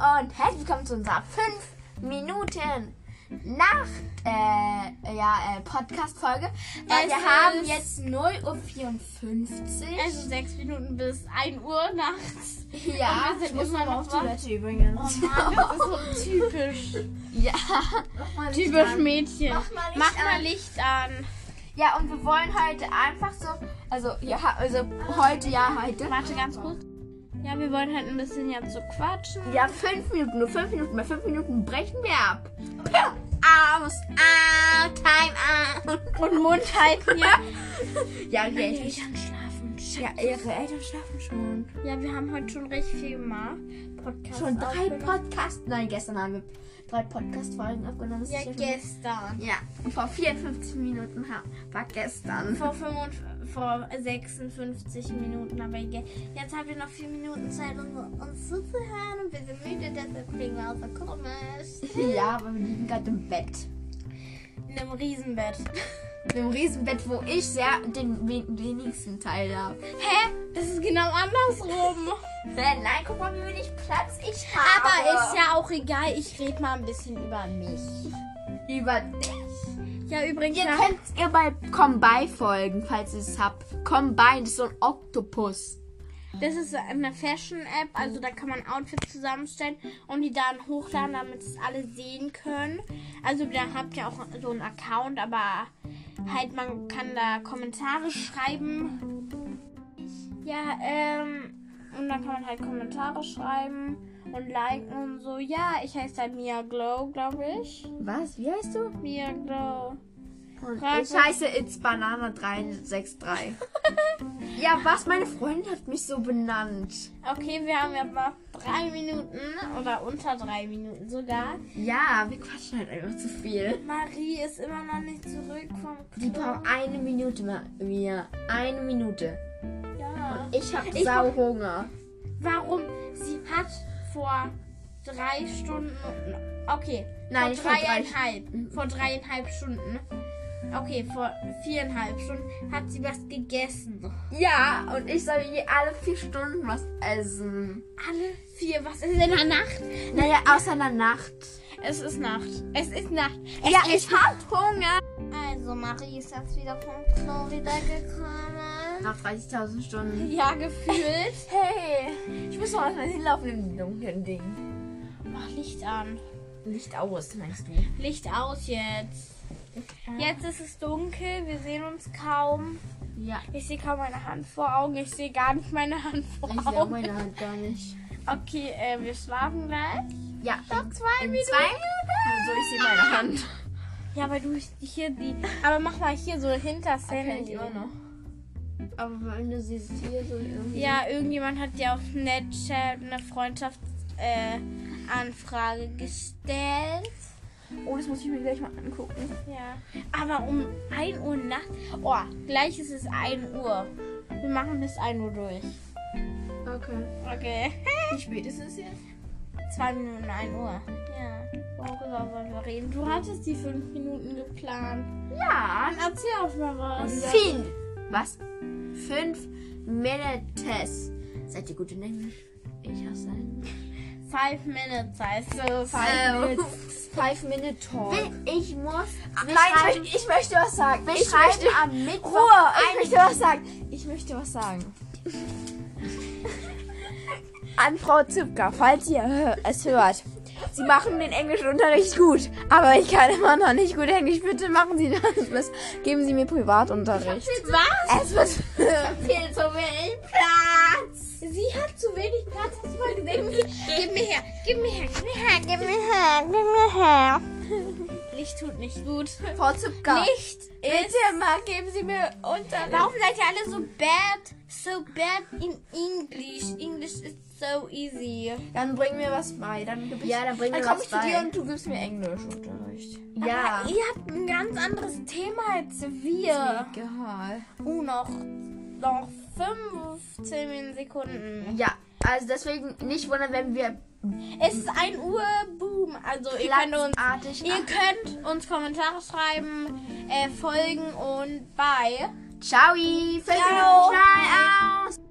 und herzlich willkommen zu unserer 5 Minuten Nacht äh, ja, äh, Podcast-Folge. Weil Es wir haben ist- jetzt 0.54 Uhr. Also sechs Minuten bis 1 Uhr nachts. ja, ich muss mal auf. Toilette übrigens. Oh Mann, das ist so typisch. ja. Typisch Mädchen. Mach mal Licht Mach mal an. Licht an. Ja, und wir wollen heute einfach so, also ja, also heute, ja, heute. Warte ganz kurz. Ja, wir wollen halt ein bisschen jetzt so quatschen. Ja, 5 Minuten, nur 5 Minuten. Bei 5 Minuten brechen wir ab. Aus, out, time out. Und Mund halten, ja. Ja, okay. Eltern Ja, ihre Eltern schlafen schon. Ja, wir haben heute schon richtig viel gemacht. Podcast Schon drei. Podcasts. Nein, gestern haben wir drei Podcast-Folgen aufgenommen. Ja, gestern. Ja, und vor 54 Minuten war gestern. Vor, 55, vor 56 Minuten, aber. Jetzt haben wir noch 4 Minuten Zeit, um uns zuzuhören und wir sind müde, deshalb klingen wir außer komisch. Ja, aber wir liegen gerade im Bett. In einem Riesenbett. In einem Riesenbett, wo ich sehr den we- wenigsten Teil habe. Hä? Das ist genau andersrum. Nein, guck mal, wie wenig Platz ich habe. Aber ist ja auch egal, ich rede mal ein bisschen über mich. Über dich. Ja, übrigens, Ihr könnt ihr bei Combine folgen, falls ihr es habt. Combine das ist so ein Oktopus. das ist eine Fashion-App, also da kann man Outfits zusammenstellen und die dann hochladen, damit es alle sehen können. Also da habt ihr auch so einen Account, aber halt man kann da Kommentare schreiben. Ja, ähm, und dann kann man halt Kommentare schreiben und liken und so. Ja, ich heiße dann Mia Glow, glaube ich. Was? Wie heißt du? Mia Glow. Und ich mal. heiße It's Banana 363. ja, was? Meine Freundin hat mich so benannt. Okay, wir haben ja noch drei Minuten oder unter drei Minuten sogar. Ja, wir quatschen halt einfach zu viel. Marie ist immer noch nicht zurück vom Die Klo. brauchen eine Minute mal. Mir. Eine Minute. Ja. Ich hab Ich sau Hunger. Warum? Sie hat vor drei Stunden. Okay. Nein, vor nicht vor drei dreieinhalb. Vor dreieinhalb Stunden. Okay, vor viereinhalb Stunden hat sie was gegessen. Ja, und ich soll je alle vier Stunden was essen. Alle vier. Was ist in der Nacht? Naja, außer in der Nacht. Es ist Nacht. Es ist Nacht. Es ja, ist ich hab Hunger. Also, Marie ist jetzt wieder vom Klo wiedergekommen. Nach 30.000 Stunden. Ja, gefühlt. Hey, ich muss mal hinlaufen im dunklen Ding. Mach Licht an. Licht aus, meinst du? Licht aus jetzt. Jetzt ist es dunkel, wir sehen uns kaum. Ja. Ich sehe kaum meine Hand vor Augen. Ich sehe gar nicht meine Hand vor Ich sehe auch Augen. meine Hand gar nicht. Okay, äh, wir schlafen gleich. Ja. Noch zwei In Minuten. zwei Minuten? So, ich sehe meine Hand. Ja, weil du hier die. Aber mach mal hier so hinter das Kennt Handy. auch noch. Aber wenn du siehst hier so irgendwie. Ja, irgendjemand hat dir auf Snapchat eine Freundschaftsanfrage äh, gestellt. Oh, das muss ich mir gleich mal angucken. Ja. Aber um 1 Uhr nachts. Oh, gleich ist es 1 Uhr. Wir machen bis 1 Uhr durch. Okay. Okay. Wie spät ist es jetzt? 2 Minuten 1 Uhr. Ja. Worüber wollen wir reden? Du hattest die 5 Minuten geplant. Ja. Dann erzähl auch mal was. Viel. Was? Fünf Minutes. Seid ihr gut in Englisch? Ich hasse Englisch. 5 Minutes heißt so. Five Five minutes. Five Minute Talk. Ich muss. Nein, ich möchte, ich möchte was sagen. Wir ich möchte, am Mittwoch Ruhe, ich möchte was sagen. Ich möchte was sagen. An Frau Zipka, falls ihr es hört. Sie machen den Englischunterricht gut, aber ich kann immer noch nicht gut Englisch. Bitte machen Sie das. Geben Sie mir Privatunterricht. Was? Es wird Viel zu wenig Platz. Sie hat zu wenig Platz. Hast du mal gesehen? Gib mir her. Gib mir her. Gib mir her. Gib mir her. Gib mir her. Licht tut nicht gut. Frau Zipka. Licht ist. Bitte mal, geben Sie mir Unterricht. Warum seid ihr alle so bad? So bad in English. English is so easy. Dann bring mir was bei. Dann, Ja, dann bring dann mir komme was ich zu dir bei. und du gibst mir Englischunterricht. Ja. Aber ihr habt ein ganz anderes Thema als wir. Egal. Oh, noch, noch 15 Sekunden. Ja, also deswegen nicht wundern, wenn wir Es ist 1 Uhr, boom. Also ihr könnt uns, ihr könnt uns Kommentare schreiben, äh, folgen und bye. Ciao. Ciao. Schnall